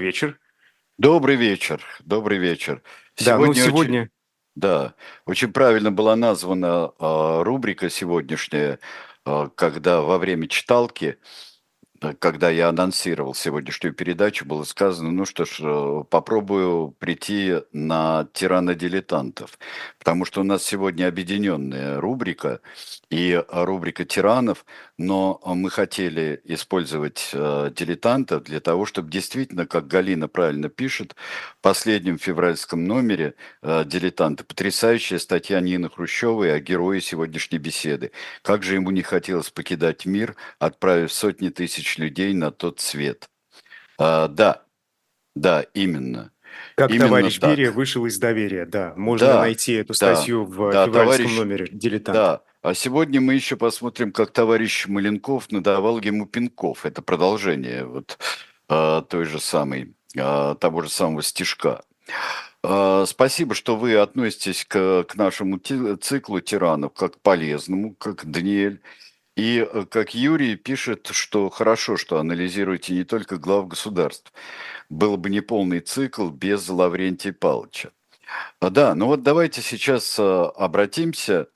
вечер. Добрый вечер, добрый вечер. Да, ну сегодня... Очень, да, очень правильно была названа э, рубрика сегодняшняя, э, когда во время читалки когда я анонсировал сегодняшнюю передачу, было сказано, ну что ж, э, попробую прийти на тирана-дилетантов, потому что у нас сегодня объединенная рубрика и рубрика тиранов, но мы хотели использовать э, дилетантов для того, чтобы действительно, как Галина правильно пишет, в последнем февральском номере э, дилетанты, потрясающая статья Нины Хрущевой о герое сегодняшней беседы. Как же ему не хотелось покидать мир, отправив сотни тысяч людей на тот свет. А, да, да, именно. Как Именно товарищ так. Берия вышел из доверия, да. Можно Да, найти эту да, статью в да, февральском товарищ, номере «Дилетант». да. А сегодня мы еще посмотрим, как товарищ Маленков надавал ему пинков. Это продолжение вот а, той же самой, а, того же самого стишка. А, Спасибо, что вы относитесь к, к нашему циклу тиранов как к полезному, как Даниэль. И э, как Юрий пишет, что хорошо, что анализируете не только глав государств. Был бы неполный цикл без Лаврентия Павловича. А, Да, ну вот давайте сейчас а, обратимся,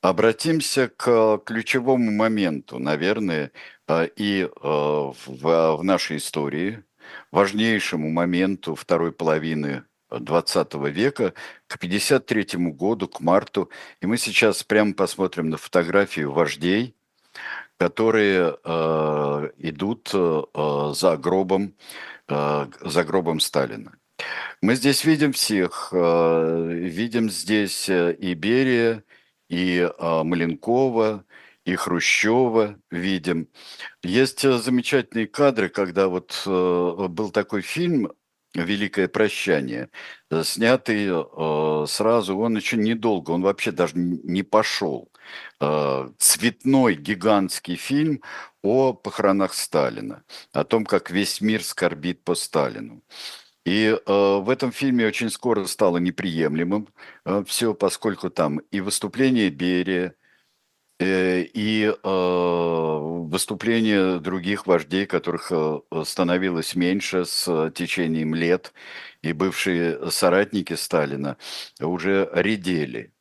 обратимся к ключевому моменту, наверное, а, и а, в, нашей истории, важнейшему моменту второй половины 20 века, к 53 году, к марту. И мы сейчас прямо посмотрим на фотографию вождей, которые э, идут э, за гробом, э, за гробом Сталина. Мы здесь видим всех, видим здесь и Берия, и э, Маленкова, и Хрущева видим. Есть замечательные кадры, когда вот был такой фильм «Великое прощание», снятый сразу, он еще недолго, он вообще даже не пошел. Э, Цветной гигантский фильм о похоронах Сталина, о том, как весь мир скорбит по Сталину. И э, в этом фильме очень скоро стало неприемлемым все, поскольку там и выступление Берия, э, и э, выступления других вождей, которых э, становилось меньше с э, течением лет, и бывшие соратники Сталина уже редели.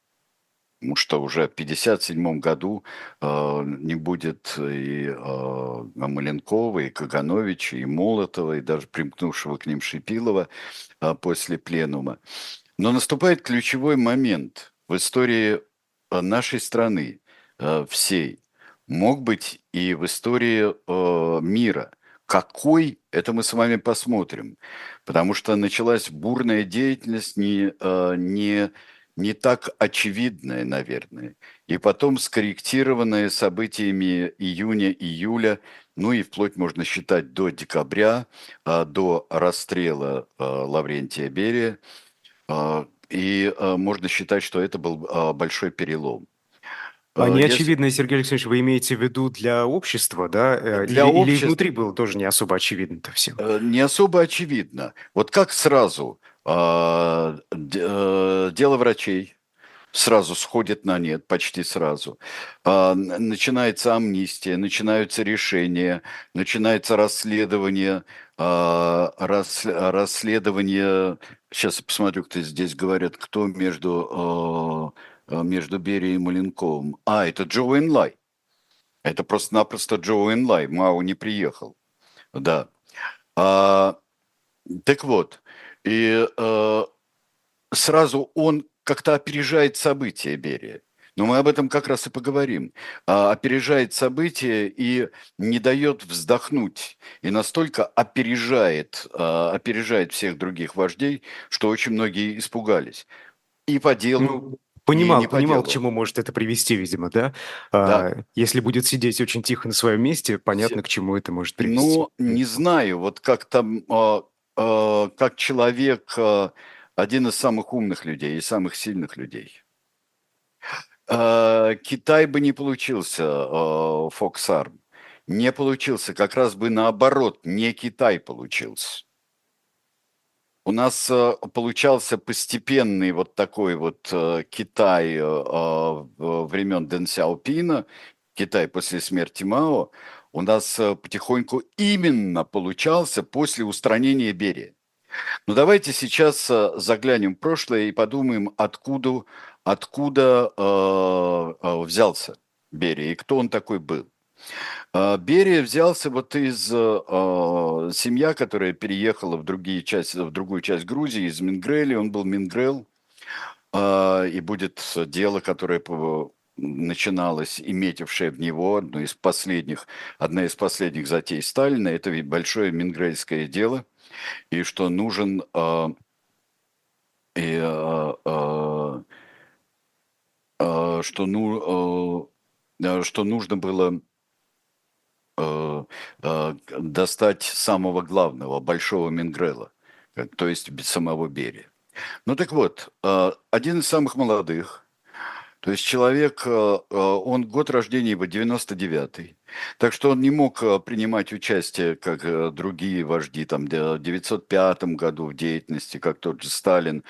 Потому что уже в 1957 году э, не будет и э, Маленкова, и Кагановича, и Молотова, и даже примкнувшего к ним Шипилова э, после пленума. Но наступает ключевой момент в истории нашей страны, э, всей, мог быть и в истории э, мира. Какой, это мы с вами посмотрим. Потому что началась бурная деятельность не, э, не, не так очевидная, наверное. И потом скорректированная событиями июня-июля, ну и вплоть можно считать до декабря, э, до расстрела э, Лаврентия Берия. Э, И можно считать, что это был большой перелом. А Э, Если неочевидное, Сергей Алексеевич, вы имеете в виду для общества, да? Э, для Или, или общества внутри было тоже не особо очевидно-то всем? э, не особо очевидно. Вот как сразу а, дело врачей сразу сходит на нет, почти сразу. А, Начинается амнистия, начинаются решения, начинается расследование, а, рас- расследование. Сейчас я посмотрю, кто здесь говорят, кто между э, э, между Берией и Маленковым. А, это Джо Энлай. Это просто-напросто Джо Энлай. Мао не приехал. Да. А, так вот, и э, сразу он как-то опережает события Берия. Но мы об этом как раз и поговорим. А, опережает события и не дает вздохнуть. И настолько опережает, а, опережает всех других вождей, что очень многие испугались. И по делу, Ну, понимал, не по понимал, к делу. чему может это привести, видимо, да? Да. А, Если будет сидеть очень тихо на своем месте, понятно, Се- к чему это может привести. Ну, не знаю, вот как там, а, как человек, а, один из самых умных людей и самых сильных людей. А, Китай бы не получился, Фоксарм. Не получился, как раз бы наоборот, не Китай получился. У нас э, получался постепенный вот такой вот э, Китай э, э, времен Дэн Сяопина, Китай после смерти Мао, у нас э, потихоньку именно получался после устранения Берии. Но давайте сейчас э, заглянем в прошлое и подумаем, откуда, откуда э, э, взялся Берия и кто он такой был. Берия взялся вот из э, семья, которая переехала в, другие части, в другую часть Грузии, из Мингрели. Он был Мингрел. Э, и будет дело, которое начиналось и метившее в него, одно из последних, одна из последних затей Сталина, это ведь большое мингрельское дело, и что нужен э, и, э, э, что, ну, э, что нужно было э, э, достать самого главного, большого Мингрела, то есть самого Берия. Ну так вот, э, один из самых молодых – то есть человек, э, э, он год рождения его 99-й. Так что он не мог э, принимать участие, как другие вожди, там, в 1905 году в деятельности, как тот же Сталин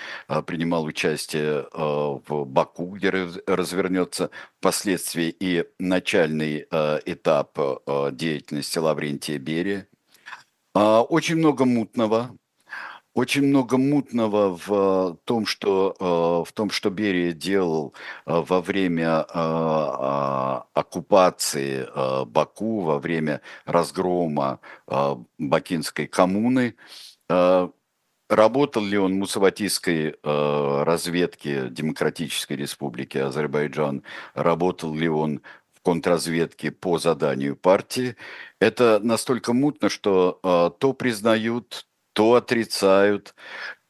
принимал участие в Баку, где развернется впоследствии и начальный этап деятельности Лаврентия Берия. А, очень много мутного, очень много мутного в э, том, что, э, в том, что Берия делал э, во время оккупации Баку, во время разгрома Бакинской коммуны. Работал ли он в мусаватийской разведке Демократической Республики Азербайджан? Работал ли он в контрразведке по заданию партии? Это настолько мутно, что то признают, то отрицают.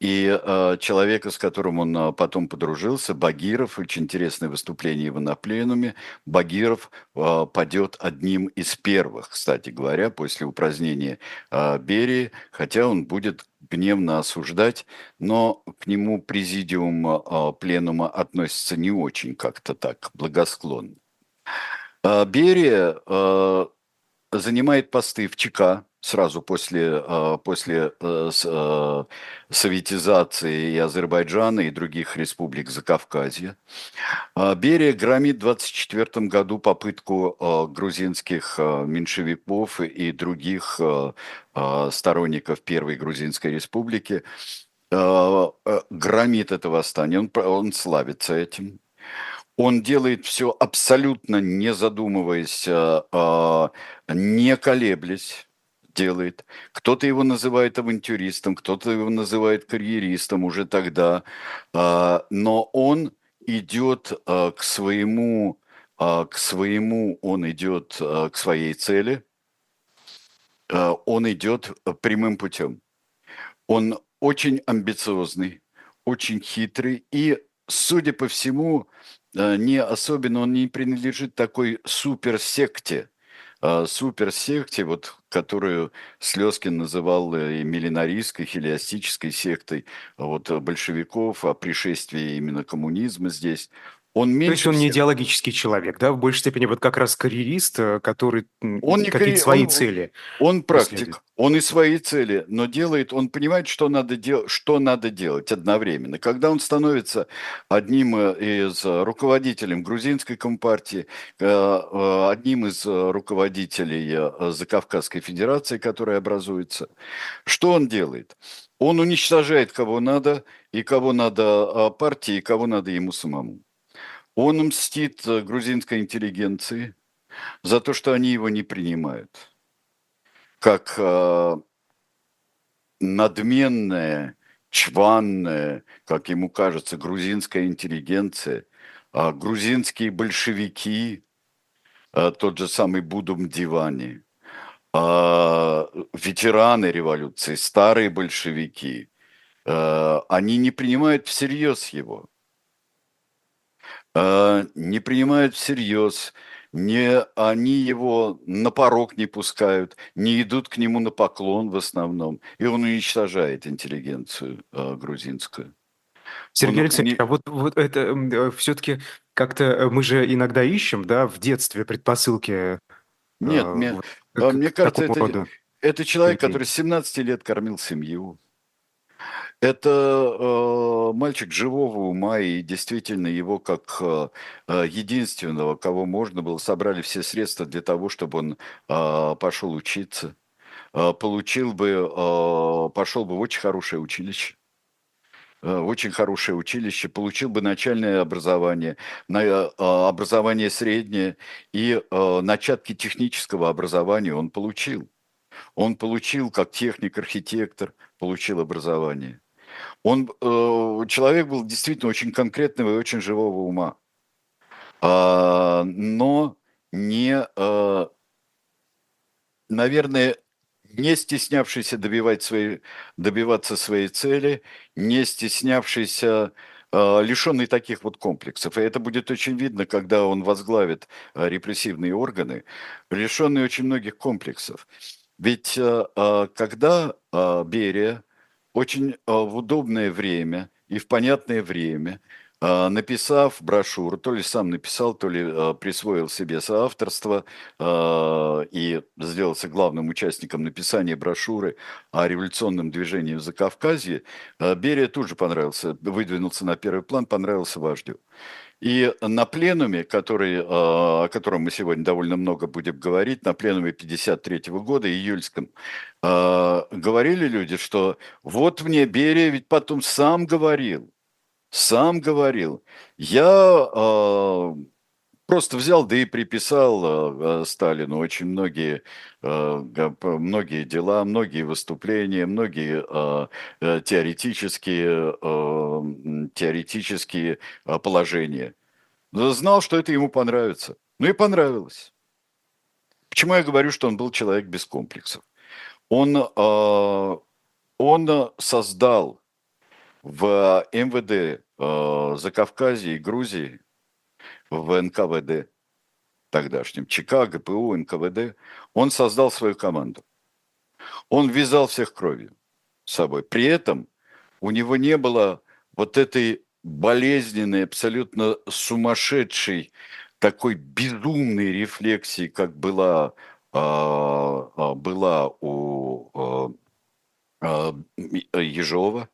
И э, человека, с которым он э, потом подружился, Багиров, очень интересное выступление его на пленуме, Багиров э, падет одним из первых, кстати говоря, после упразднения э, Берии, хотя он будет гневно осуждать, но к нему президиум э, пленума относится не очень как-то так благосклонно. Э, Берия э, занимает посты в ЧК, сразу после, а, после э, э, советизации и Азербайджана, и других республик Закавказья. А, Берия громит в 1924 году попытку грузинских меньшевиков и других сторонников Первой Грузинской республики э, громит это восстание. Он, он славится этим. Он делает все абсолютно не задумываясь, не колеблясь делает. Кто-то его называет авантюристом, кто-то его называет карьеристом уже тогда. А, но он идет а, к своему, а, к своему, он идет к своей цели, он идет прямым путем. Он очень амбициозный, очень хитрый и, судя по всему, не особенно он не принадлежит такой суперсекте, суперсекте, вот, которую Слезкин называл э, и миллинаристской, хелиастической сектой вот, большевиков, о пришествии именно коммунизма здесь, он меньше То есть он всех... не идеологический человек, да, в большей степени вот как раз карьерист, э, который он не какие-то свои он, цели. Он практик, он и свои цели, но делает, он понимает, что надо, дел... что надо делать одновременно. Когда он становится одним э, из руководителей грузинской компартии, э, одним из руководителей Закавказской Федерации, которая образуется, что он делает? Он уничтожает кого надо, и кого надо партии, и кого надо ему самому. Он мстит э, грузинской интеллигенции за то, что они его не принимают. Как э, надменная, чванная, как ему кажется, грузинская интеллигенция, э, грузинские большевики, э, тот же самый Будум Дивани, э, ветераны революции, старые большевики, они не принимают всерьез его – а, не принимают всерьез, не, они его на порог не пускают, не идут к нему на поклон в основном, и он уничтожает интеллигенцию э, грузинскую. Сергей он, Алексеевич, не... а вот, вот это э, все-таки как-то э, мы же иногда ищем, да, в детстве предпосылки. Нет, э, мне, вот, мне кажется, это, это человек, который с 17 лет кормил семью. Это э, мальчик живого ума, и действительно его как э, э, единственного, кого можно было, собрали все средства для того, чтобы он э, пошел учиться, э, получил бы, э, пошел бы в очень хорошее училище э, очень хорошее училище, получил бы начальное образование, э, образование среднее и начатки технического образования он получил. Он получил как техник-архитектор, получил образование. Он, э, человек был действительно очень конкретного и очень живого ума, а, но не, э, наверное, не стеснявшийся добивать свои, добиваться своей цели, не стеснявшийся, э, лишенный таких вот комплексов. И это будет очень видно, когда он возглавит э, репрессивные органы, лишенный очень многих комплексов. Ведь э, э, когда э, Берия очень в удобное время и в понятное время, написав брошюру, то ли сам написал, то ли присвоил себе соавторство и сделался главным участником написания брошюры о революционном движении в Закавказье, Берия тут же понравился, выдвинулся на первый план, понравился вождю. И на пленуме, который, а, о котором мы сегодня довольно много будем говорить, на пленуме 53 года, июльском, а, говорили люди, что вот мне Берия ведь потом сам говорил, сам говорил, я а, просто взял, да и приписал Сталину очень многие, многие дела, многие выступления, многие э, теоретические, теоретические положения. Знал, что это ему понравится. Ну и понравилось. Почему я говорю, что он был человек без комплексов? Он, он создал в МВД Закавказья и Грузии в НКВД тогдашнем, ЧК, ГПУ, НКВД, он создал свою команду. Он вязал всех кровью с собой. При этом у него не было вот этой болезненной, абсолютно сумасшедшей, такой безумной рефлексии, как была, а, а, была у а, Ежова,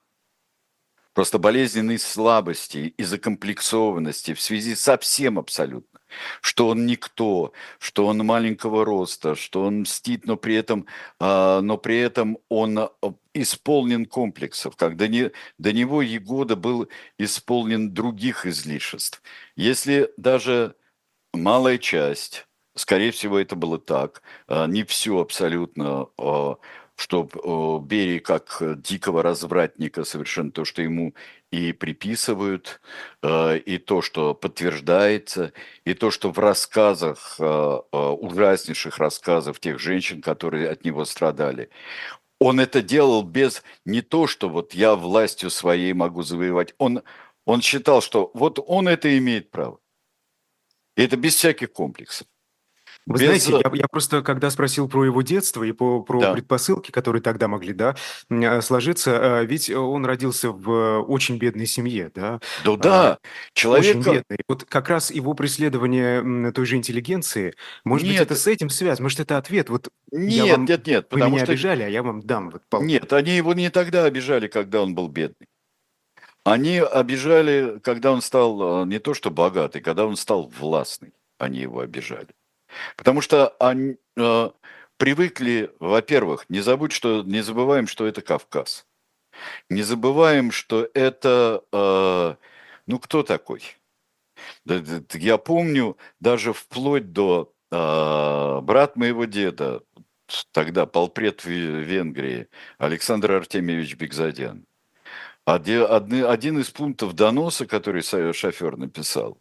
просто болезненной слабости и закомплексованности в связи со всем абсолютно. Что он никто, что он маленького роста, что он мстит, но при этом, а, но при этом он а, исполнен комплексов, как до, не, до него Егода был исполнен других излишеств. Если даже малая часть, скорее всего, это было так, а, не все абсолютно что Берии как дикого развратника совершенно то, что ему и приписывают, э, и то, что подтверждается, и то, что в рассказах, э, э, ужаснейших рассказов тех женщин, которые от него страдали, он это делал без не то, что вот я властью своей могу завоевать, он, он считал, что вот он это имеет право. И это без всяких комплексов. Вы Без... знаете, я, я просто, когда спросил про его детство и по, про да. предпосылки, которые тогда могли да, э, сложиться, э, ведь он родился в очень бедной семье, да? Да, да. Человек... Очень бедный. Вот как раз его преследование той же интеллигенции, может нет. быть, это с этим связано, может, это ответ. Вот нет, вам... нет, нет. Вы меня что... обижали, а я вам дам. Вот, палку. Нет, они его не тогда обижали, когда он был бедный. Они обижали, когда он стал э, не то что богатый, когда он стал властный. Они его обижали. Потому что они э, привыкли, во-первых, не забудь, что не забываем, что это Кавказ. Не забываем, что это, э, ну кто такой? Я помню даже вплоть до э, брат моего деда, тогда полпред в Венгрии, Александр Артемьевич Бекзадян. Один из пунктов доноса, который шофер написал,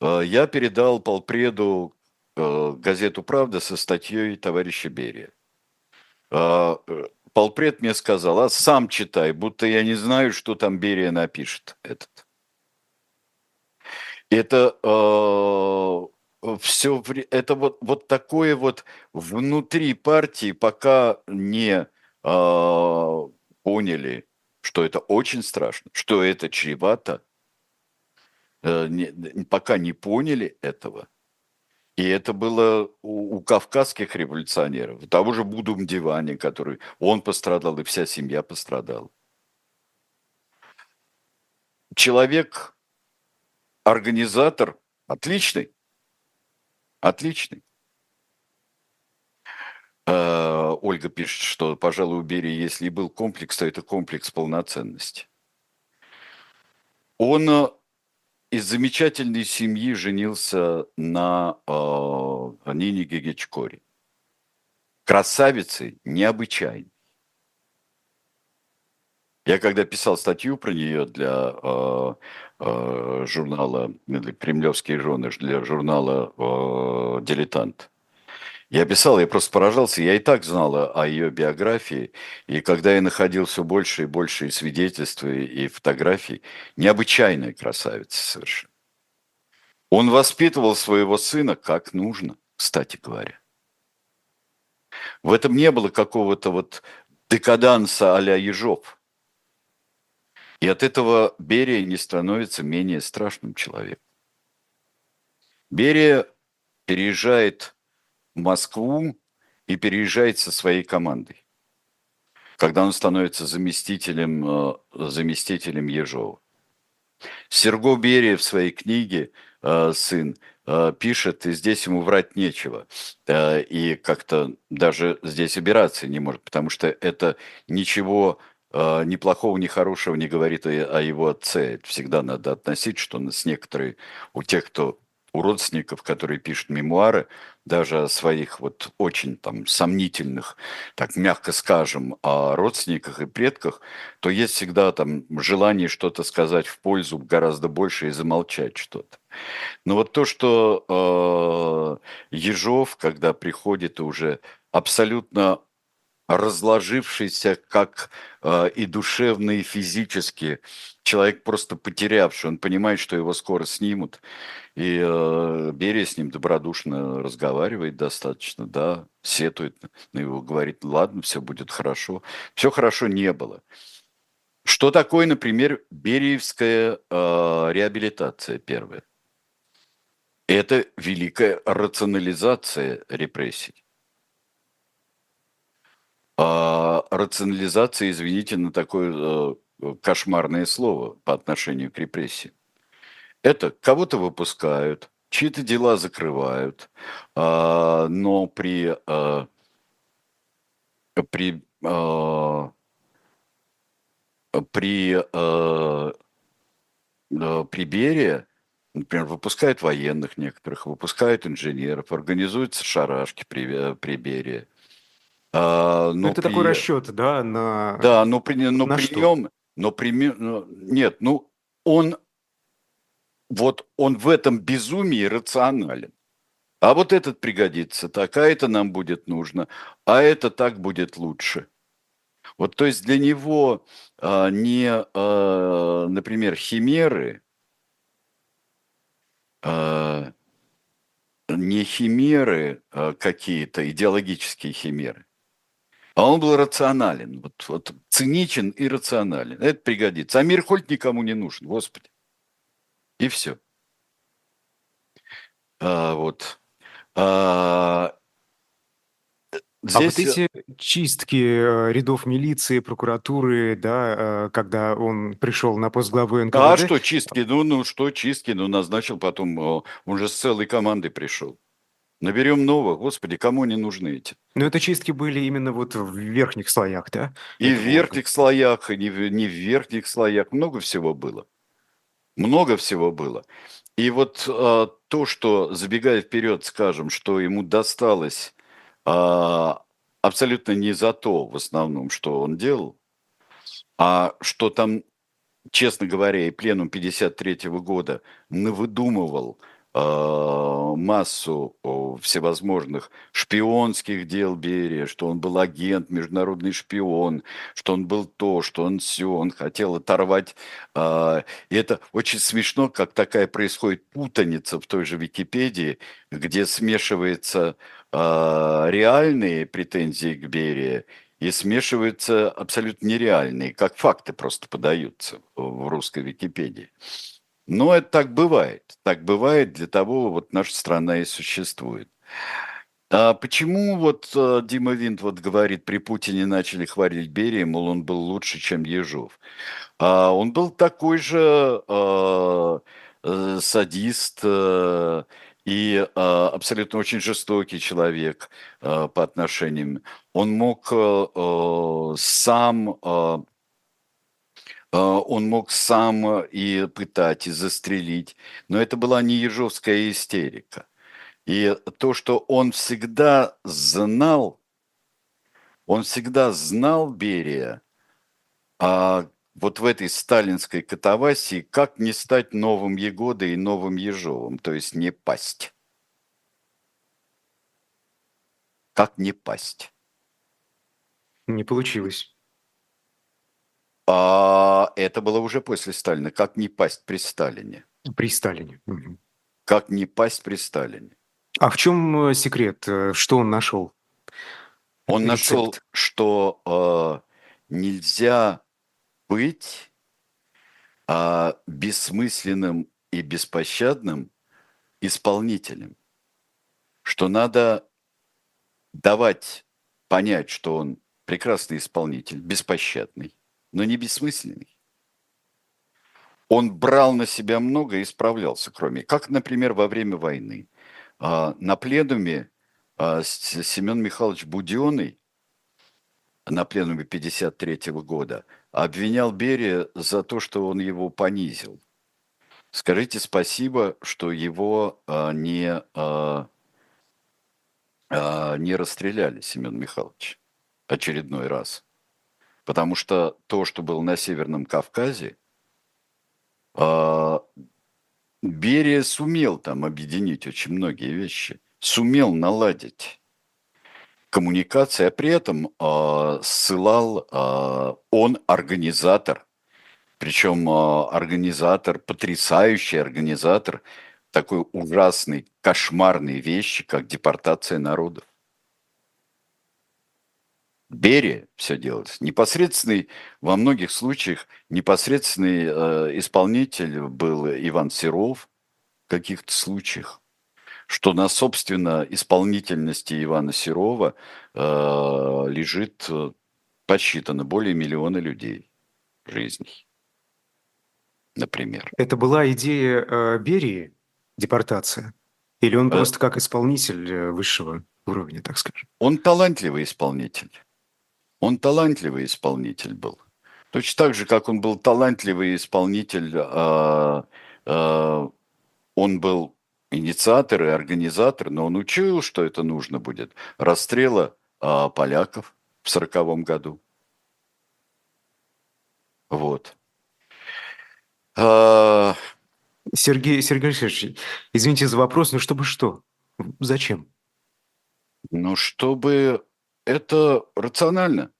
э, я передал полпреду газету «Правда» со статьей товарища Берия. А, э, полпред мне сказал, а сам читай, будто я не знаю, что там Берия напишет этот. Это э, все, это вот, вот такое вот внутри партии, пока не э, поняли, что это очень страшно, что это чревато, э, не, пока не поняли этого – и это было у, у кавказских революционеров, у того же Будум Дивани, который он пострадал, и вся семья пострадала. человек, организатор, отличный, отличный. Э, Ольга пишет, что, пожалуй, у Берии, если и был комплекс, то это комплекс полноценности. Он э, из замечательной семьи женился на э, Нине Гегечкоре. Красавицы необычайной. Я когда писал статью про нее для э, э, журнала, для «Кремлевские жены», для журнала э, «Дилетант», я писал, я просто поражался, я и так знал о ее биографии, и когда я находил все больше и больше и свидетельств, и фотографий, необычайная красавица совершенно. Он воспитывал своего сына как нужно, кстати говоря. В этом не было какого-то вот декаданса а-ля Ежов. И от этого Берия не становится менее страшным человеком. Берия переезжает Москву и переезжает со своей командой, когда он становится заместителем, э, заместителем Ежова. Серго Берия в своей книге э, «Сын» э, пишет, и здесь ему врать нечего. И как-то даже здесь убираться не может, потому что это ничего ни плохого, ни хорошего не говорит о его отце. Это всегда надо относить, что с некоторой, у тех, кто у родственников, которые пишут мемуары, даже о своих вот очень там сомнительных, так мягко скажем, о родственниках и предках, то есть всегда там желание что-то сказать в пользу гораздо больше и замолчать что-то. Но вот то, что э, Ежов, когда приходит уже абсолютно разложившийся как э, и душевно, и физически, человек просто потерявший, он понимает, что его скоро снимут, и э, Берия с ним добродушно разговаривает достаточно, да, сетует на его, говорит, ладно, все будет хорошо. Все хорошо не было. Что такое, например, Бериевская э, реабилитация первая? Это великая рационализация репрессий. А рационализация, извините, на такое э, кошмарное слово по отношению к репрессиям. Это кого-то выпускают, чьи-то дела закрывают, а, но при, а, при, а, при, при Берии, например, выпускают военных некоторых, выпускают инженеров, организуются шарашки при, при Берии. Но ну, это при... такой расчет, да, на... Да, но при, но на при что? нем, но при, нет, ну, он вот он в этом безумии рационален. А вот этот пригодится так, а это нам будет нужно, а это так будет лучше. Вот то есть для него а, не, а, например, химеры, а, не химеры а, какие-то, идеологические химеры, а он был рационален, вот, вот циничен и рационален. Это пригодится. А мир хоть никому не нужен, Господи. И все. А, вот. А, Здесь... А вот эти чистки э, рядов милиции, прокуратуры, да, э, когда он пришел на пост главы НКВД... А что чистки? Ну, ну что чистки? Ну, назначил потом, он же с целой командой пришел. Наберем новых, господи, кому они нужны эти? Но это чистки были именно вот в верхних слоях, да? И в верхних слоях, и не в, не в верхних слоях, много всего было. Много всего было. И вот а, то, что, забегая вперед, скажем, что ему досталось а, абсолютно не за то, в основном, что он делал, а что там, честно говоря, и пленум 53 года навыдумывал – массу всевозможных шпионских дел Берия, что он был агент, международный шпион, что он был то, что он все, он хотел оторвать. А, и это очень смешно, как такая происходит путаница в той же Википедии, где смешиваются а, реальные претензии к Берии и смешиваются абсолютно нереальные, как факты просто подаются в русской Википедии. Но это так бывает. Так бывает, для того вот наша страна и существует. А почему вот э, Дима Винт вот говорит, при Путине начали хвалить Берия, мол, он был лучше, чем Ежов? А он был такой же э, э, садист э, и э, абсолютно очень жестокий человек э, по отношениям. Он мог э, э сам э, он мог сам и пытать, и застрелить. Но это была не ежовская истерика. И то, что он всегда знал, он всегда знал Берия, а вот в этой сталинской катавасии, как не стать новым Егодой и новым Ежовым, то есть не пасть. Как не пасть. Не получилось. А это было уже после Сталина. Как не пасть при Сталине? При Сталине. Как не пасть при Сталине? А в чем э, секрет? Э, что он нашел? Он Рецепт. нашел, что э, нельзя быть э, бессмысленным и беспощадным исполнителем. Что надо давать понять, что он прекрасный исполнитель, беспощадный, но не бессмысленный. Он брал на себя много и справлялся, кроме, как, например, во время войны. А, на пленуме а, Семен Михайлович Буденный на пленуме 53 года обвинял Берия за то, что он его понизил. Скажите спасибо, что его а, не, не расстреляли, Семен Михайлович, очередной раз. Потому что то, что было на Северном Кавказе, Берия сумел там объединить очень многие вещи, сумел наладить коммуникации, а при этом э, ссылал, э, он организатор, причем организатор, потрясающий организатор такой ужасной, кошмарной вещи, как депортация народов. Берия все делалось. Непосредственный, во многих случаях, непосредственный э, исполнитель был Иван Серов в каких-то случаях, что на, собственно, исполнительности Ивана Серова э, лежит э, подсчитано более миллиона людей жизней, например. Это была идея э, Берии, депортация? Или он э, просто как исполнитель э, высшего уровня, так скажем? Он талантливый исполнитель. Он талантливый исполнитель был. Точно так же, как он был талантливый исполнитель, э, э, он был инициатор и организатор, но он учил, что это нужно будет. Расстрела э, поляков в сороковом году. Вот. А... Сергей, Сергей Алексеевич, извините за вопрос, но чтобы что? Зачем? Ну, чтобы это рационально.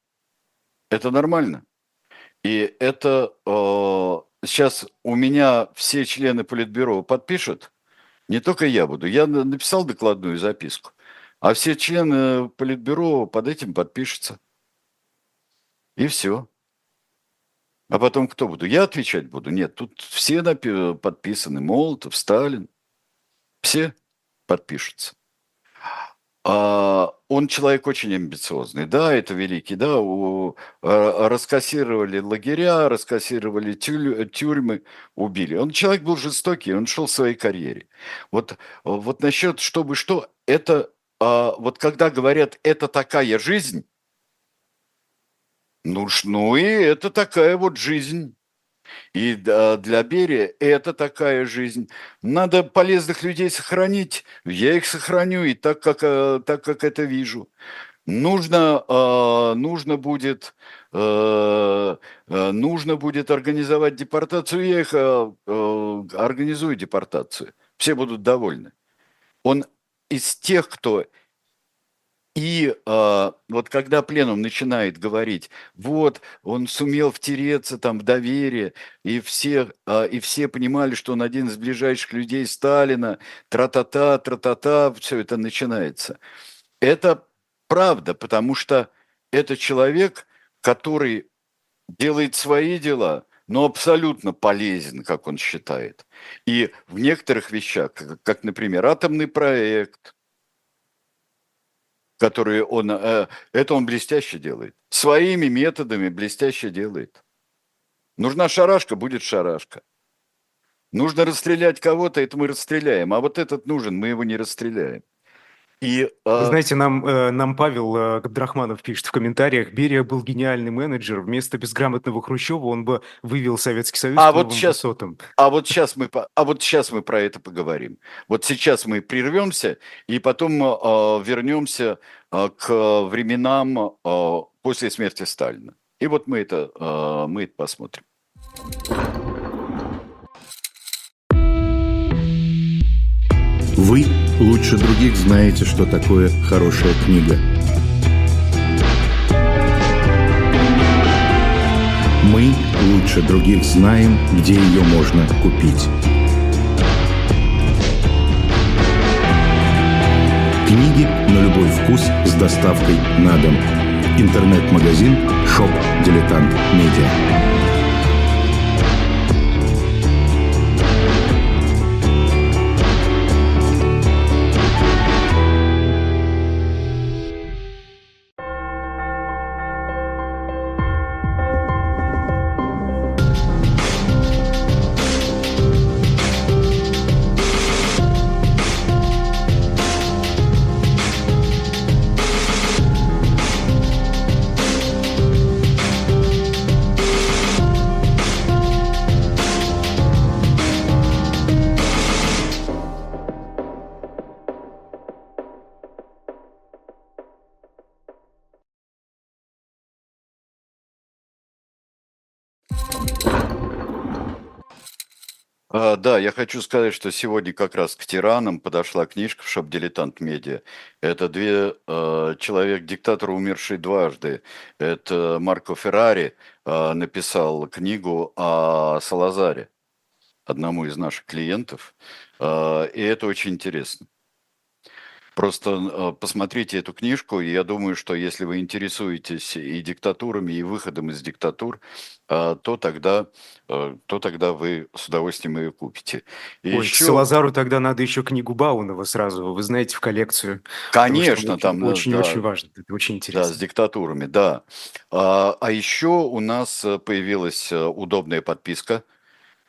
Это нормально. И это э, сейчас у меня все члены Политбюро подпишут, не только я буду. Я написал докладную записку, а все члены Политбюро под этим подпишутся. И все. А потом кто буду? Я отвечать буду? Нет, тут все подписаны. Молотов, Сталин. Все подпишутся. А, он человек очень амбициозный, да, это великий, да, а, раскассировали лагеря, раскассировали тюрьмы, убили. Он человек был жестокий, он шел в своей карьере. Вот, вот насчет чтобы что, это, а, вот когда говорят, это такая жизнь, ну, ну и это такая вот жизнь. И для Берия это такая жизнь. Надо полезных людей сохранить. Я их сохраню и так, как, э, так, как это вижу. Нужно, э, нужно будет э, нужно будет организовать депортацию, я их организую депортацию. Все будут довольны. Он из тех, кто и э, вот когда пленум начинает говорить, вот он сумел втереться там в доверие, и все, э, и все понимали, что он один из ближайших людей Сталина, тра-та-та, тра-та-та, все это начинается. Это правда, потому что это человек, который делает свои дела, но абсолютно полезен, как он считает. И в некоторых вещах, как, как например, атомный проект – которые он... Э, это он блестяще делает. Своими методами блестяще делает. Нужна шарашка, будет шарашка. Нужно расстрелять кого-то, это мы расстреляем. А вот этот нужен, мы его не расстреляем. И, э... Знаете, нам, э, нам Павел э, Габдрахманов пишет в комментариях, Берия был гениальный менеджер, вместо безграмотного Хрущева он бы вывел Советский Союз а вот сейчас, высотам. А вот, сейчас мы, а вот сейчас мы про это поговорим. Вот сейчас мы прервемся и потом э, вернемся э, к временам э, после смерти Сталина. И вот мы это, э, мы это посмотрим. Вы лучше других знаете, что такое хорошая книга. Мы лучше других знаем, где ее можно купить. Книги на любой вкус с доставкой на дом. Интернет-магазин «Шоп Дилетант Медиа». А, да, я хочу сказать, что сегодня как раз к тиранам подошла книжка в шоп «Дилетант Медиа». Это две э, человек-диктатор, умерший дважды. Это Марко Феррари э, написал книгу о Салазаре, одному из наших клиентов. Э, и это очень интересно. Просто э, посмотрите эту книжку, и я думаю, что если вы интересуетесь и диктатурами, и выходом из диктатур, э, то тогда, э, то тогда вы с удовольствием ее купите. И Ой, еще... Салазару тогда надо еще книгу Баунова сразу, вы знаете, в коллекцию. Конечно, там очень-очень да, важно, это очень интересно. Да, с диктатурами, да. А, а еще у нас появилась удобная подписка –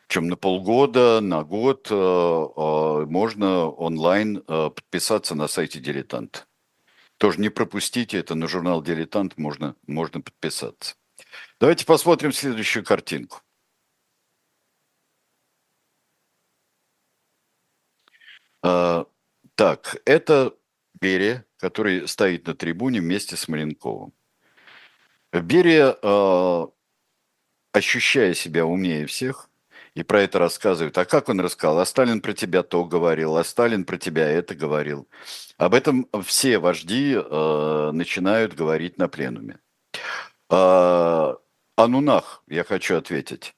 чем на полгода, на год э, э, можно онлайн э, подписаться на сайте «Дилетант». Тоже не пропустите это, на журнал «Дилетант» можно, можно подписаться. Давайте посмотрим следующую картинку. Так, это Берия, который стоит на трибуне вместе с Маленковым. Берия, ощущая себя умнее всех, и про это рассказывают. А как он рассказал? А Сталин про тебя то говорил, а Сталин про тебя это говорил. Об этом все вожди э, начинают говорить на пленуме. А, о Нунах я хочу ответить.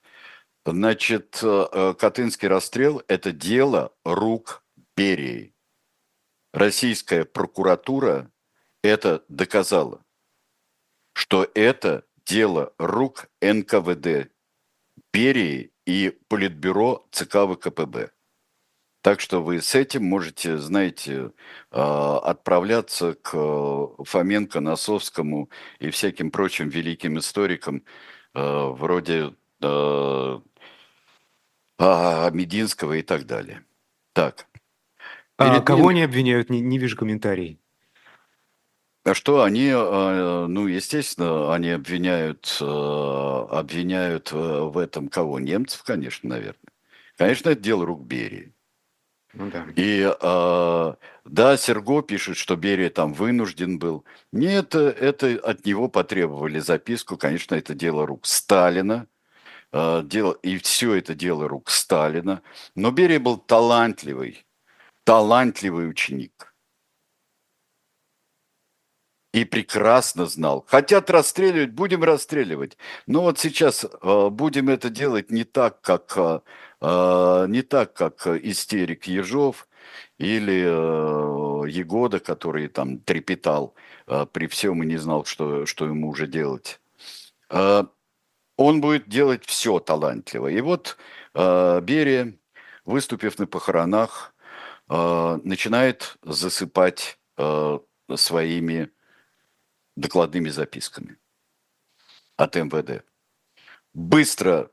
Значит, э, Катынский расстрел – это дело рук Берии. Российская прокуратура это доказала, что это дело рук НКВД Берии и Политбюро ЦК ВКПБ. Так что вы с этим можете, знаете, а, отправляться к Фоменко, Носовскому и всяким прочим великим историкам а, вроде а, Мединского и так далее. Так. А кого они обвиняют? Не, не вижу комментариев. А что они, э, ну, естественно, они обвиняют, э, обвиняют э, в этом кого? Немцев, конечно, наверное. Конечно, это дело рук Берии. Ну, да. И да, Серго пишет, что Берия там вынужден был. Нет, это от него потребовали записку. Конечно, это дело рук Сталина. Дело, и все это дело рук Сталина. Но Берия был талантливый, талантливый ученик и прекрасно знал. Хотят расстреливать, будем расстреливать. Но вот сейчас э, будем это делать не так, как э, э не так, как истерик Ежов или Егода, который там трепетал при всем и не знал, что, что ему уже делать. Он будет делать все талантливо. И вот Берия, выступив на похоронах, начинает засыпать своими докладными записками от МВД. Быстро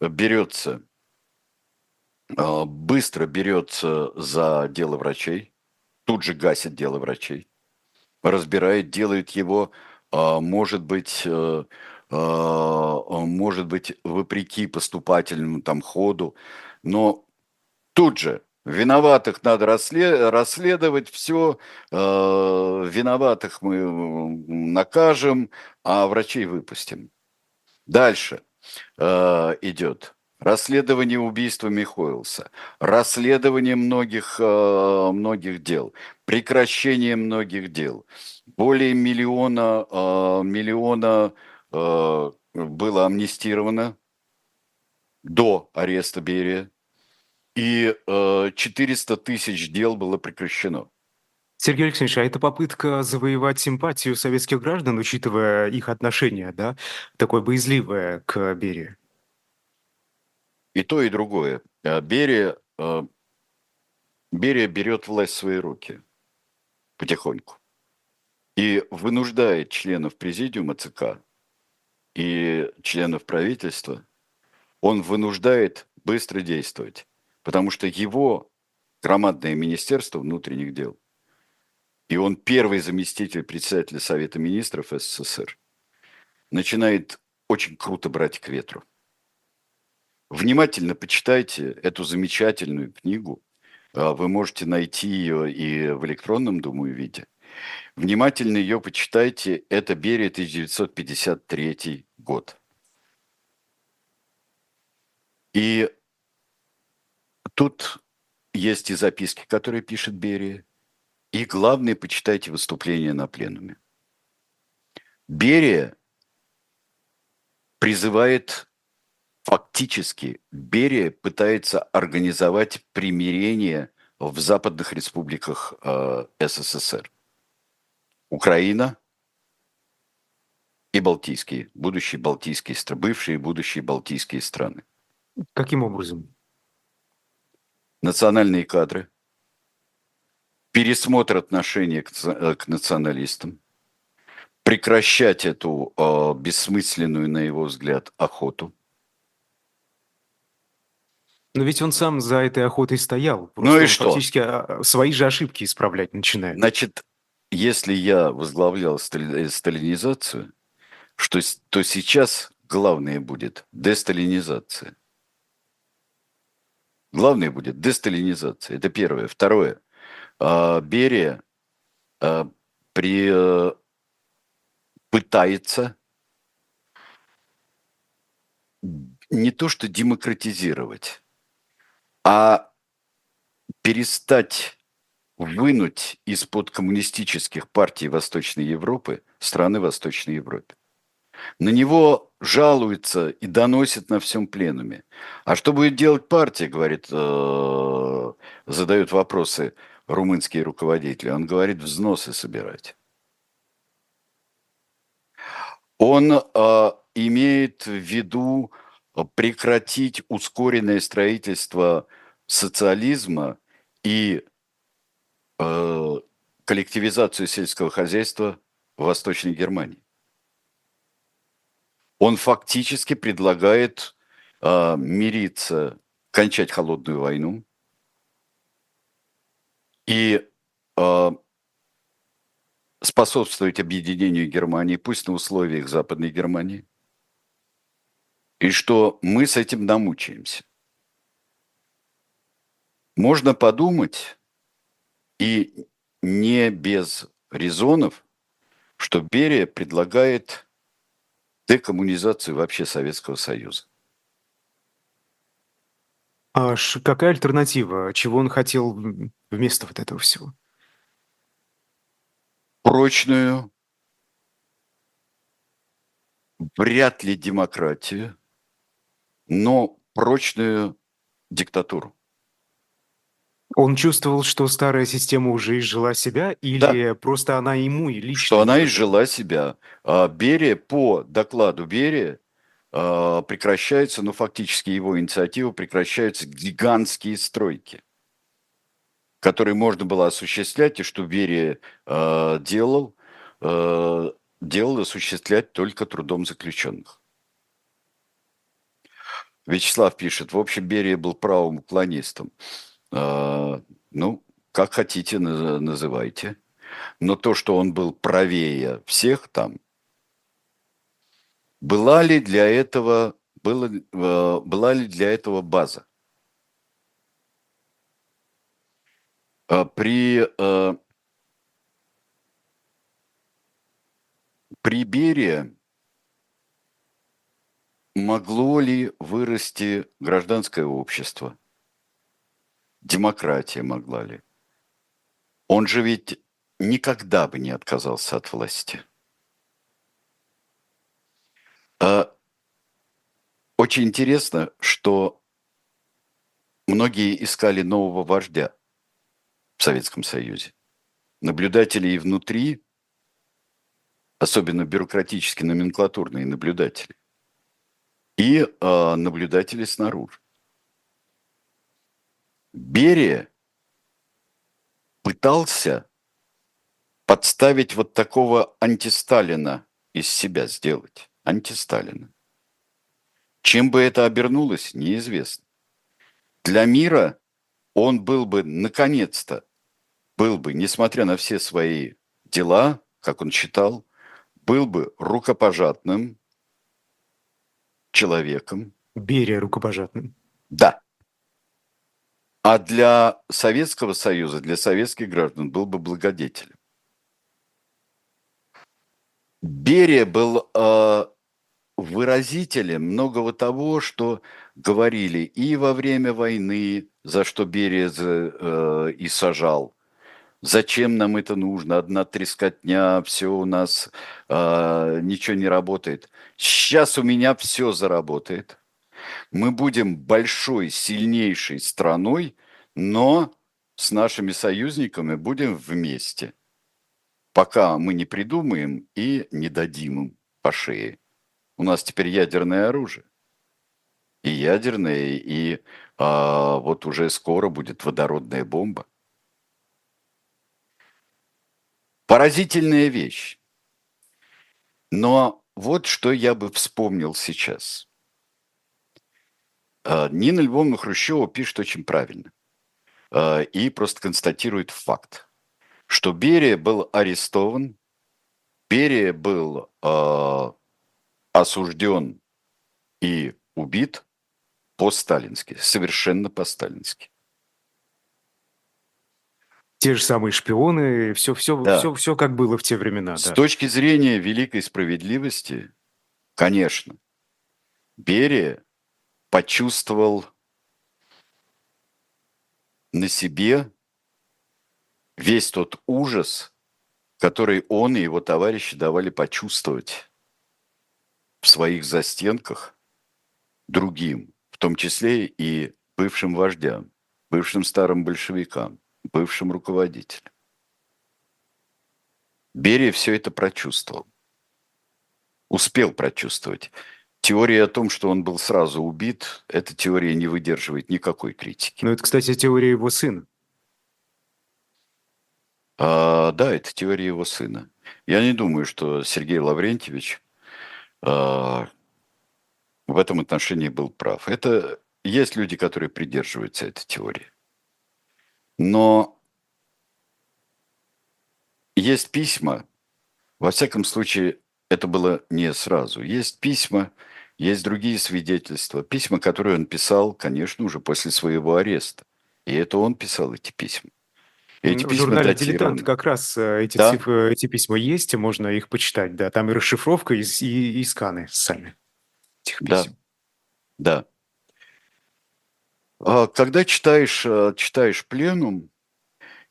берется, а, быстро берется за дело врачей, тут же гасит дело врачей, разбирает, делает его, а, может быть, э, а, может быть, вопреки поступательному там ходу, но тут же Виноватых надо расследовать, все, э, виноватых мы накажем, а врачей выпустим. Дальше э, идет расследование убийства Михоэлса, расследование многих, э, многих дел, прекращение многих дел. Более миллиона, миллиона было амнистировано до ареста Берия и э, 400 тысяч дел было прекращено. Сергей Алексеевич, а это попытка завоевать симпатию советских граждан, учитывая их отношение, да, такое боязливое к Берии? И то, и другое. Э, Берия, э, Берия берет власть в свои руки потихоньку и вынуждает членов президиума ЦК и членов правительства, он вынуждает быстро действовать потому что его громадное Министерство внутренних дел, и он первый заместитель председателя Совета Министров СССР, начинает очень круто брать к ветру. Внимательно почитайте эту замечательную книгу. А, вы можете найти ее и в электронном, думаю, виде. Внимательно ее почитайте. Это Берия, 1953 год. И Тут есть и записки, которые пишет Берия, и главное, почитайте выступление на пленуме. Берия призывает фактически, Берия пытается организовать примирение в западных республиках э, СССР. Украина и Балтийские, будущие Балтийские бывшие и будущие Балтийские страны. Каким образом? Национальные кадры, пересмотр отношения к, э, к националистам, прекращать эту э, бессмысленную, на его взгляд, охоту. Но ведь он сам за этой охотой стоял. ну и что? Фактически а, а, свои же ошибки исправлять начинает. Значит, если я возглавлял э, сталинизацию, что, то сейчас главное будет десталинизация. Главное будет десталинизация. Это первое. Второе. А, Берия а, при, э, пытается не то что демократизировать, а перестать вынуть из-под коммунистических партий Восточной Европы страны Восточной Европы. На него жалуются и доносят на всем пленуме. А что будет делать партия, говорит, э, задают вопросы румынские руководители. Он говорит, взносы собирать. Он э, имеет в виду прекратить ускоренное строительство социализма и э, коллективизацию сельского хозяйства в Восточной Германии он фактически предлагает э, мириться, кончать холодную войну и э, способствовать объединению Германии, пусть на условиях Западной Германии, и что мы с этим намучаемся. Можно подумать, и не без резонов, что Берия предлагает декоммунизацию вообще Советского Союза. А какая альтернатива? Чего он хотел вместо вот этого всего? Прочную, вряд ли демократию, но прочную диктатуру. Он чувствовал, что старая система уже изжила себя, или да. просто она ему и лично? Что она изжила себя. А, Берия, по докладу Берия, а, прекращаются, ну, фактически его инициатива, прекращаются гигантские стройки. который можно было осуществлять, и что Берия э, делал, делал осуществлять только трудом заключенных. Вячеслав пишет, в общем, Берия был правым уклонистом. Э, ну, как хотите, называйте. Но то, что он был правее всех там, была ли для этого, было, э, была ли для этого база? А при, э, при Берии могло ли вырасти гражданское общество? Демократия могла ли? Он же ведь никогда бы не отказался от власти. А, очень интересно, что многие искали нового вождя в Советском Союзе. Наблюдатели и внутри, особенно бюрократически номенклатурные наблюдатели, и э, наблюдатели снаружи. Берия пытался подставить вот такого антисталина из себя сделать. Антисталина. Чем бы это обернулось, неизвестно. Для мира он был бы, наконец-то, был бы, несмотря на все свои дела, как он считал, был бы рукопожатным человеком. Берия рукопожатным. Да. А для Советского Союза, для советских граждан был бы благодетелем. Берия был э, выразителем многого того, что говорили и во время войны, за что Берия э, и сажал. Зачем нам это нужно? Одна трескотня, все у нас, э, ничего не работает. Сейчас у меня все заработает мы будем большой, сильнейшей страной, но с нашими союзниками будем вместе, пока мы не придумаем и не дадим им по шее. У нас теперь ядерное оружие. И ядерное, и а, вот уже скоро будет водородная бомба. Поразительная вещь. Но вот что я бы вспомнил сейчас – Нина Львовна Хрущева пишет очень правильно а, и просто констатирует факт, что Берия был арестован, Берия был э, осужден и убит по-сталински, совершенно по-сталински. Те же самые шпионы, все, все, да. все, все как было в те времена. С да. точки зрения великой справедливости, конечно, Берия почувствовал на себе весь тот ужас, который он и его товарищи давали почувствовать в своих застенках другим, в том числе и бывшим вождям, бывшим старым большевикам, бывшим руководителям. Берия все это прочувствовал. Успел прочувствовать. Теория о том, что он был сразу убит, эта теория не выдерживает никакой критики. Ну, это, кстати, теория его сына. А, да, это теория его сына. Я не думаю, что Сергей Лаврентьевич а, в этом отношении был прав. Это есть люди, которые придерживаются этой теории. Но есть письма, во всяком случае, это было не сразу. Есть письма, есть другие свидетельства. Письма, которые он писал, конечно, уже после своего ареста. И это он писал эти письма. эти в письма журнале «Дилетант» как раз э, эти, да? цифры, эти письма есть, можно их почитать, да. Там и расшифровка, и, и, и сканы сами этих писем. Да, да. Когда читаешь, э, читаешь пленум,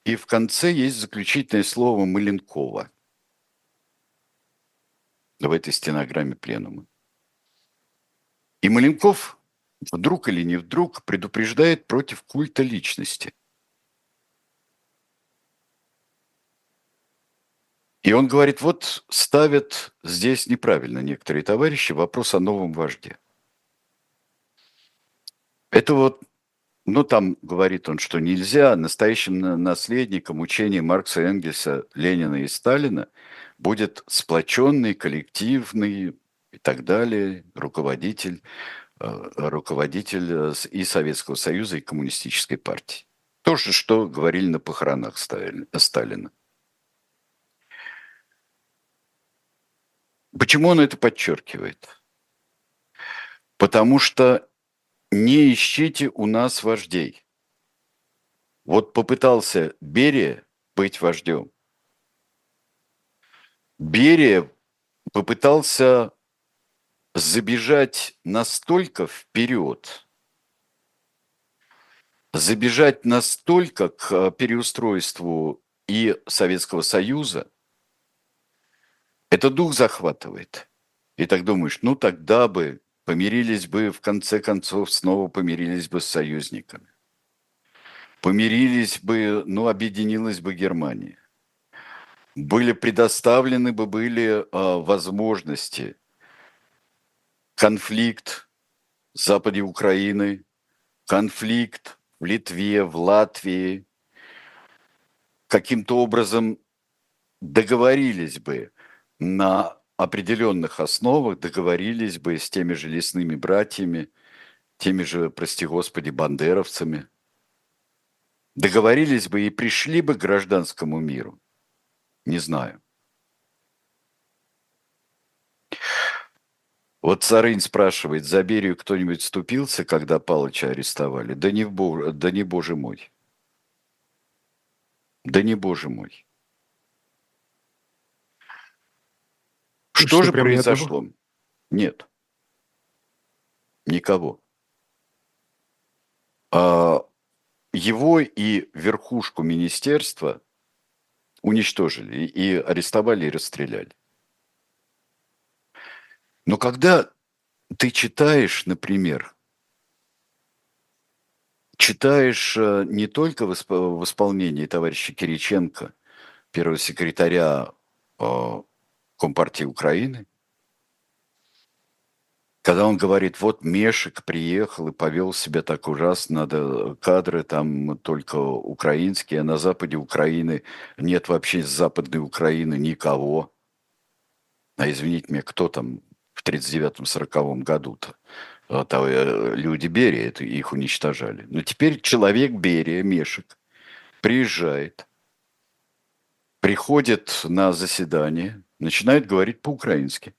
и в конце есть заключительное слово Маленкова – в этой стенограмме пленума. И Маленков вдруг или не вдруг предупреждает против культа личности. И он говорит, вот ставят здесь неправильно некоторые товарищи вопрос о новом вожде. Это вот ну, там говорит он, что нельзя. Настоящим наследником учения Маркса, Энгельса, Ленина и Сталина будет сплоченный, коллективный и так далее руководитель, э, руководитель э, и Советского Союза, и Коммунистической партии. То же, что говорили на похоронах Сталина. Почему он это подчеркивает? Потому что не ищите у нас вождей. Вот попытался Берия быть вождем. Берия попытался забежать настолько вперед, забежать настолько к э, переустройству и Советского Союза, это дух захватывает. И так думаешь, ну тогда бы помирились бы, в конце концов, снова помирились бы с союзниками. Помирились бы, ну, объединилась бы Германия. Были предоставлены бы были э, возможности конфликт в западе Украины, конфликт в Литве, в Латвии, каким-то образом договорились бы на определенных основах, договорились бы с теми же лесными братьями, теми же, прости господи, бандеровцами, договорились бы и пришли бы к гражданскому миру. Не знаю. Вот Царынь спрашивает, за Берию кто-нибудь вступился, когда Палыча арестовали? Да не, бо... да не боже мой. Да не боже мой. Что, что же произошло? Нет. Никого. А его и верхушку министерства уничтожили и арестовали и расстреляли. Но когда ты читаешь, например, читаешь э, не только в исполнении товарища Кириченко, первого секретаря э, Компартии Украины, когда он говорит, вот Мешек приехал и повел себя так ужасно, надо кадры там только украинские, а на западе Украины нет вообще с западной Украины никого. А извините меня, кто там в 1939-1940 году-то. Вот, а э, люди Берия это, их уничтожали. Но теперь человек Берия, Мешек, приезжает, приходит на заседание, начинает говорить по-украински.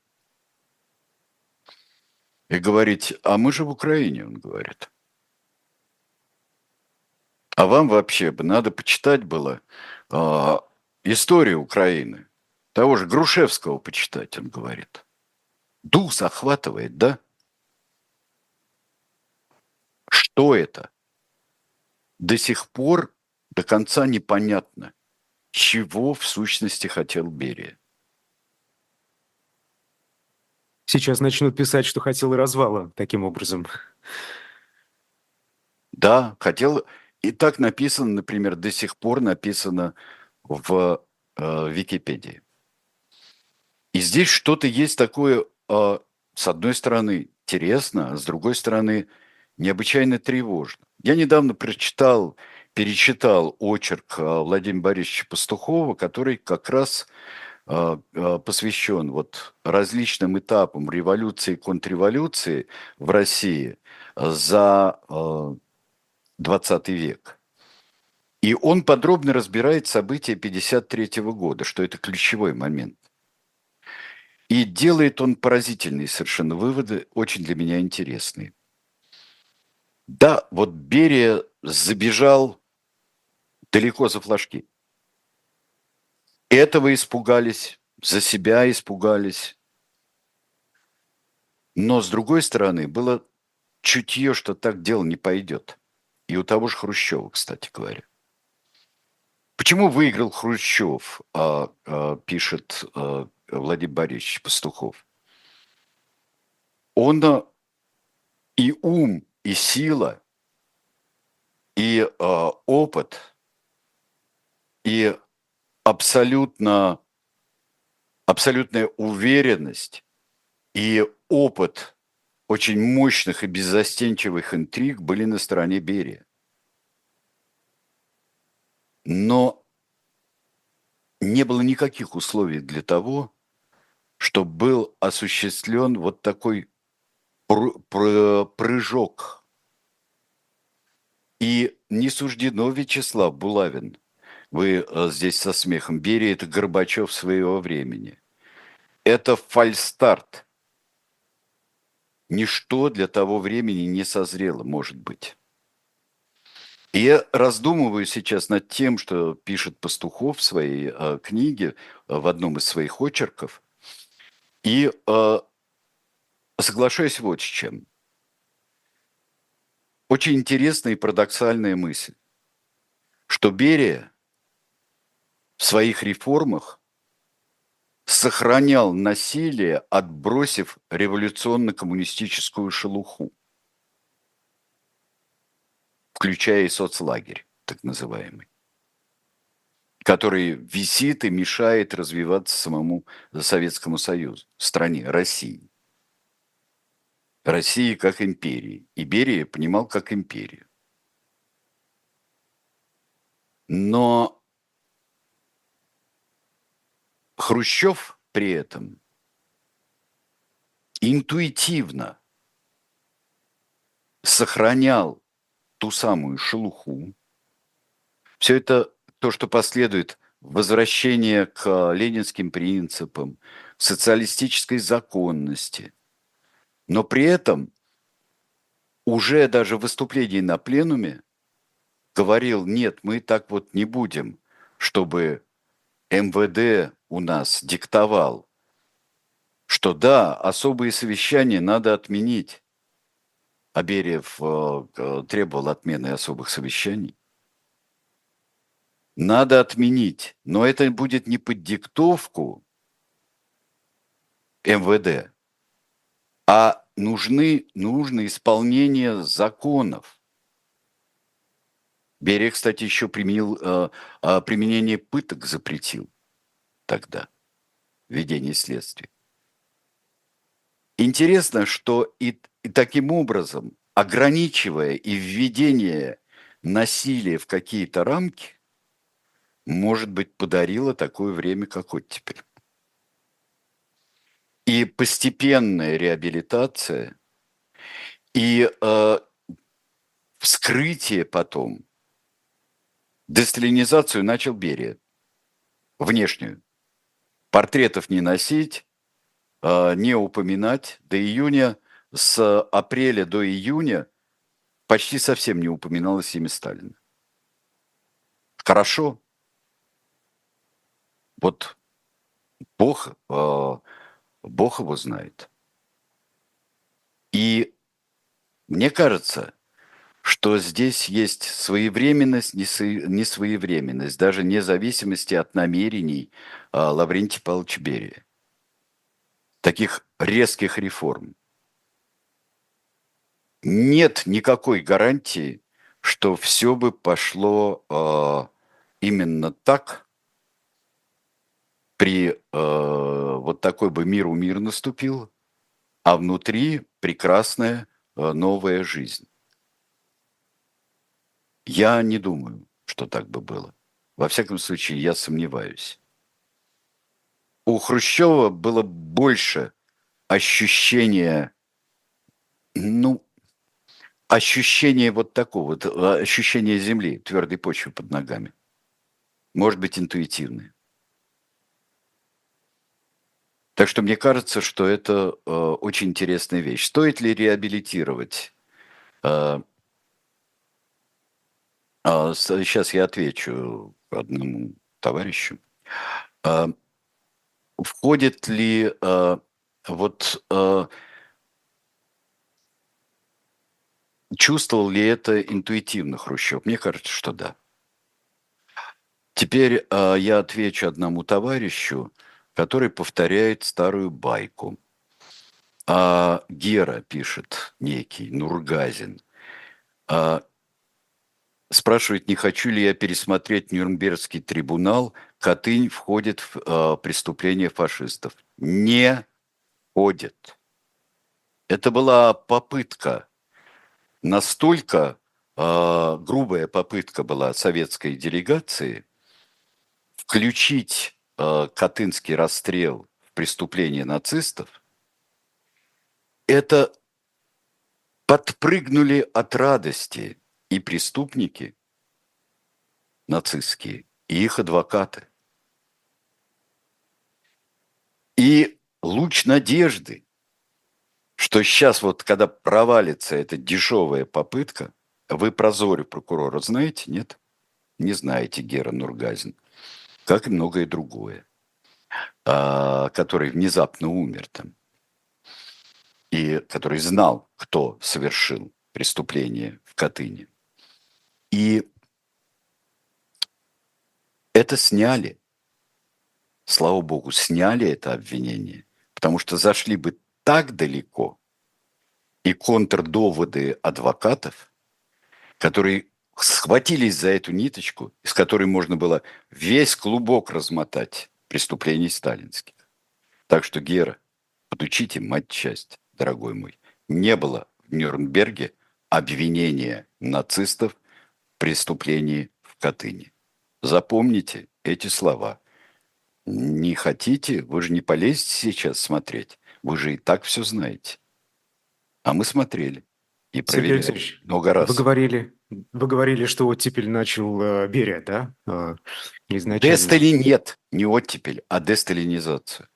И говорить, а мы же в Украине, он говорит. А вам вообще бы надо почитать было э, историю Украины. Того же Грушевского почитать, он говорит. Дух захватывает, да? Что это? До сих пор до конца непонятно, чего в сущности хотел Берия. Сейчас начнут писать, что хотел и развала таким образом. Да, хотел. И так написано, например, до сих пор написано в э, Википедии. И здесь что-то есть такое а, с одной стороны, интересно, а с другой стороны, необычайно тревожно. Я недавно прочитал, перечитал очерк а, Владимира Борисовича Пастухова, который как раз посвящен вот различным этапам революции и контрреволюции в России за 20 век. И он подробно разбирает события 1953 года, что это ключевой момент. И делает он поразительные совершенно выводы, очень для меня интересные. Да, вот Берия забежал далеко за флажки. Этого испугались, за себя испугались. Но, с другой стороны, было чутье, что так дело не пойдет. И у того же Хрущева, кстати говоря. Почему выиграл Хрущев, а, а, пишет а, Владимир Борисович Пастухов. Он э, и ум, и сила, и э, опыт, и абсолютно, абсолютная уверенность и опыт очень мощных и беззастенчивых интриг были на стороне Берия. Но не было никаких условий для того, чтобы был осуществлен вот такой прыжок. И не суждено Вячеслав Булавин. Вы э, здесь со смехом. Берия – это Горбачев своего времени. Это фальстарт. Ничто для того времени не созрело, может быть. И я раздумываю сейчас над тем, что пишет Пастухов в своей э, книге, э, в одном из своих очерков, и э, соглашаюсь вот с чем. Очень интересная и парадоксальная мысль, что Берия в своих реформах сохранял насилие, отбросив революционно-коммунистическую шелуху включая и соцлагерь, так называемый, который висит и мешает развиваться самому Советскому Союзу, стране, России. России как империи. Иберия понимал как империю. Но Хрущев при этом интуитивно сохранял ту самую шелуху. Все это то, что последует возвращение к ленинским принципам, социалистической законности. Но при этом уже даже в выступлении на пленуме говорил, нет, мы так вот не будем, чтобы МВД у нас диктовал, что да, особые совещания надо отменить. А Бериев э, требовал отмены особых совещаний. Надо отменить, но это будет не под диктовку МВД, а нужны, нужно исполнение законов. Берия, кстати, еще применил, э, э, применение пыток запретил тогда, ведение следствия. Интересно, что и, и таким образом, ограничивая и введение насилия в какие-то рамки, может быть, подарило такое время, как вот теперь. И постепенная реабилитация, и э, вскрытие потом, десталинизацию начал Берия, внешнюю. Портретов не носить, а, не упоминать до июня, с апреля до июня почти совсем не упоминалось имя Сталина. Хорошо. Вот Бог, а, Бог его знает. И мне кажется, что здесь есть своевременность, несвоевременность, даже вне зависимости от намерений а, Лаврентия Павловича Берия таких резких реформ. Нет никакой гарантии, что все бы пошло э, именно так, при э, вот такой бы миру мир наступил, а внутри прекрасная э, новая жизнь. Я не думаю, что так бы было. Во всяком случае, я сомневаюсь у Хрущева было больше ощущения, ну, ощущения вот такого, а, ощущения земли, твердой почвы под ногами. Может быть, интуитивные. Так что мне кажется, что это э, очень интересная вещь. Стоит ли реабилитировать? Э, э, сейчас я отвечу одному товарищу. Э, входит ли э, вот э, чувствовал ли это интуитивно Хрущев? Мне кажется, что да. Теперь э, я отвечу одному товарищу, который повторяет старую байку. А Гера пишет некий Нургазин. А, спрашивает, не хочу ли я пересмотреть Нюрнбергский трибунал – Катынь входит в э, преступление фашистов. Не входит. Это была попытка настолько э, грубая попытка была советской делегации включить э, Катынский расстрел в преступление нацистов, это подпрыгнули от радости и преступники нацистские, и их адвокаты. И луч надежды, что сейчас вот, когда провалится эта дешевая попытка, вы про Зорю прокурора знаете, нет? Не знаете Гера Нургазин, как и многое другое, а, который внезапно умер там и который знал, кто совершил преступление в Катыни. И это сняли. Слава богу, сняли это обвинение, потому что зашли бы так далеко, и контрдоводы адвокатов, которые схватились за эту ниточку, из которой можно было весь клубок размотать преступлений сталинских. Так что, Гера, подучите мать часть дорогой мой, не было в Нюрнберге обвинения нацистов в преступлении в Катыни. Запомните эти слова. Не хотите, вы же не полезете сейчас смотреть. Вы же и так все знаете. А мы смотрели и проверили Сергей много раз. Вы говорили, вы говорили, что оттепель начал э, Берия, да? Э, изначально. Дестали нет, не оттепель, а десталинизацию.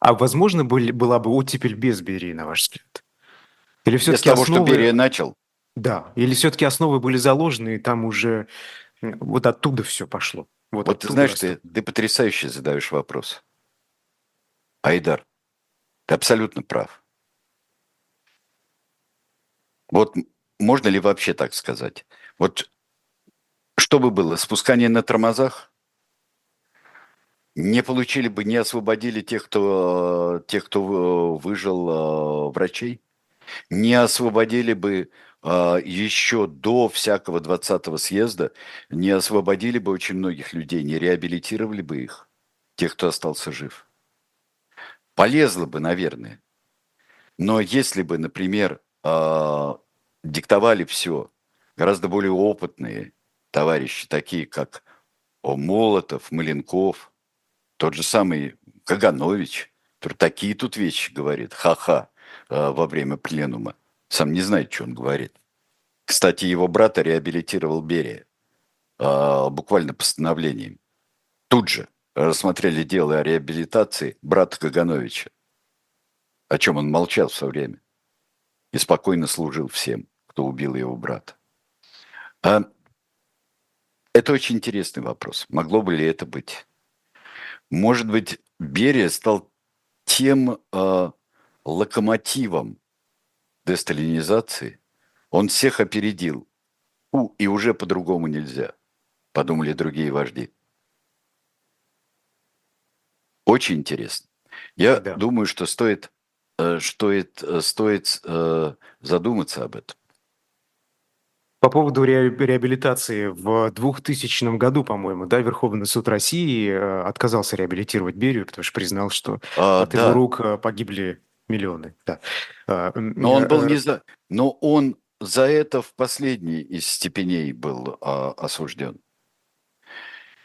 А возможно были, была бы оттепель без Берии, на ваш взгляд? Или все-таки Без того, основы... что Берия начал? Да. Или все-таки основы были заложены, и там уже вот оттуда все пошло? Вот, вот ты знаешь, ты, ты потрясающе задаешь вопрос. Айдар, ты абсолютно прав. Вот можно ли вообще так сказать? Вот что бы было, спускание на тормозах? Не получили бы, не освободили тех, кто, тех, кто выжил э, врачей? Не освободили бы э, еще до всякого 20-го съезда, не освободили бы очень многих людей, не реабилитировали бы их, тех, кто остался жив? Полезло бы, наверное. Но если бы, например, э, диктовали все гораздо более опытные товарищи, такие как Молотов, Маленков – тот же самый Каганович, который такие тут вещи говорит, ха-ха, э, во время пленума. Сам не знает, что он говорит. Кстати, его брата реабилитировал Берия э, буквально постановлением. Тут же рассмотрели дело о реабилитации брата Кагановича, о чем он молчал все время и спокойно служил всем, кто убил его брата. А это очень интересный вопрос. Могло бы ли это быть? Может быть, Берия стал тем э, локомотивом десталинизации. Он всех опередил. У, и уже по-другому нельзя, подумали другие вожди. Очень интересно. Я да. думаю, что стоит, э, стоит, э, стоит э, задуматься об этом. По поводу реабилитации в 2000 году, по-моему, да, Верховный суд России э, отказался реабилитировать Берию, потому что признал, что а, от да. его рук э, погибли миллионы. Да. А, но он был не за, но он за это в последней из степеней был а, осужден.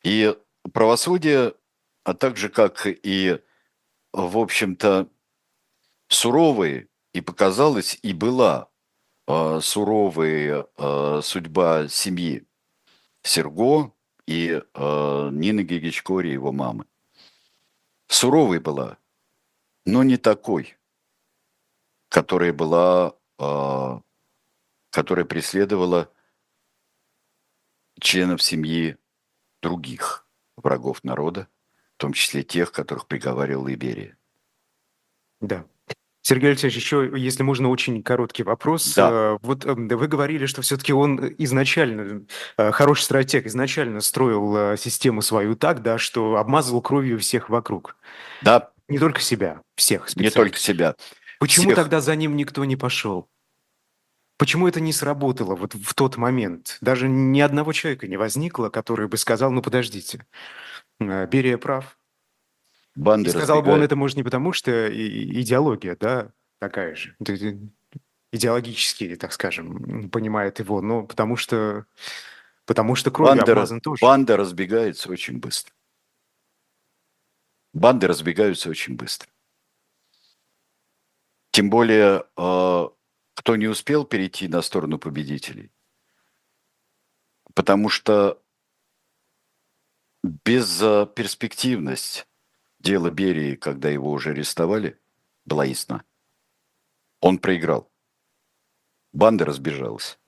И правосудие, а также как и, в общем-то, суровые, и показалось, и была э, суровая э, судьба семьи Серго и э, Нины Гигичкори, его мамы. Суровой была, но не такой, которая была, которая преследовала членов семьи других врагов народа, в том числе тех, которых приговаривала Иберия. Да. Сергей Алексеевич, еще, если можно, очень короткий вопрос. Да. Э, вот эм, вы говорили, что все-таки он изначально, э, хороший стратег, изначально строил э, систему свою так, да, что обмазывал кровью всех вокруг. Да. Не только себя, всех Не только себя. Почему всех. тогда за ним никто не пошел? Почему это не сработало вот в тот момент? Даже ни одного человека не возникло, который бы сказал, ну подождите, Берия прав, Банды и сказал бы он это, может, не потому, что идеология, да, такая же. идеологически, так скажем, понимает его, но потому что, потому что кровью Банда, обмазан тоже. банда разбегается очень быстро. Банды разбегаются очень быстро. Тем более, э, кто не успел перейти на сторону победителей. Потому что безперспективность дела Берии, когда его уже арестовали, была ясна. Он проиграл. Банда разбежалась.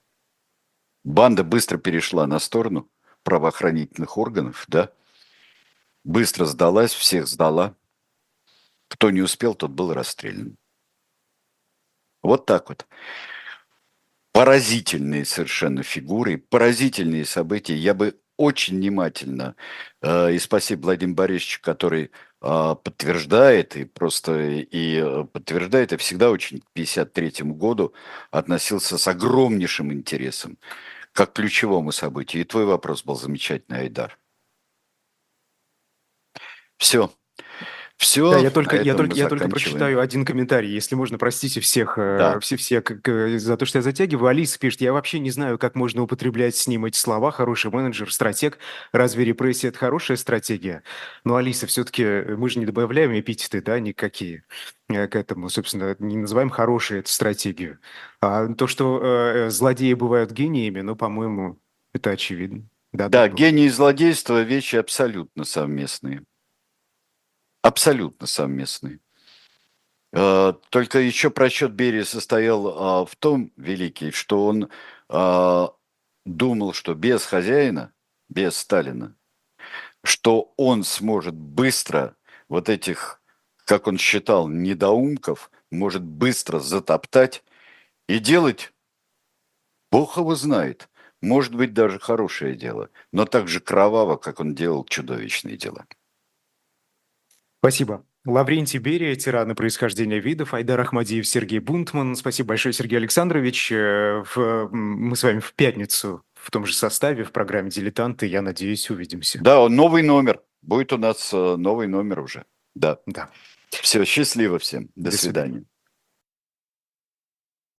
Банда быстро перешла на сторону правоохранительных органов, да, быстро сдалась, всех сдала. Кто не успел, тот был расстрелян. Вот так вот. Поразительные совершенно фигуры, поразительные события. Я бы очень внимательно, э, и спасибо Владимиру Борисовичу, который э, подтверждает, и просто и э, подтверждает, и всегда очень к 1953 году относился с огромнейшим интересом, как к ключевому событию. И твой вопрос был замечательный, Айдар. Все. Все. Да, я только, я только, я только прочитаю один комментарий, если можно, простите всех, э, да. все, все как, за то, что я затягиваю. Алиса пишет, я вообще не знаю, как можно употреблять с ним эти слова. Хороший менеджер, стратег. Разве репрессия – это хорошая стратегия? Но, Алиса, все-таки э, мы же не добавляем эпитеты, да, никакие э, к этому, собственно, не называем хорошей эту стратегию. А то, что э, злодеи бывают гениями, ну, по-моему, это очевидно. Да, да, да гений и злодейство – вещи абсолютно совместные абсолютно совместный. А, только еще просчет Берии состоял а, в том, великий, что он а, думал, что без хозяина, без Сталина, что он сможет быстро вот этих, как он считал, недоумков, может быстро затоптать и делать, Бог его знает, может быть даже хорошее дело, но так же кроваво, как он делал чудовищные дела. Спасибо. Лаврентий Берия, тираны происхождения видов, Айдар Ахмадиев, Сергей Бунтман. Спасибо большое, Сергей Александрович. Э, мы с вами в пятницу в том же составе в программе «Дилетанты». Я надеюсь, увидимся. Да, новый номер. Будет у нас э, новый номер уже. Да. Да. Все, счастливо всем. До, До свидания. свидания.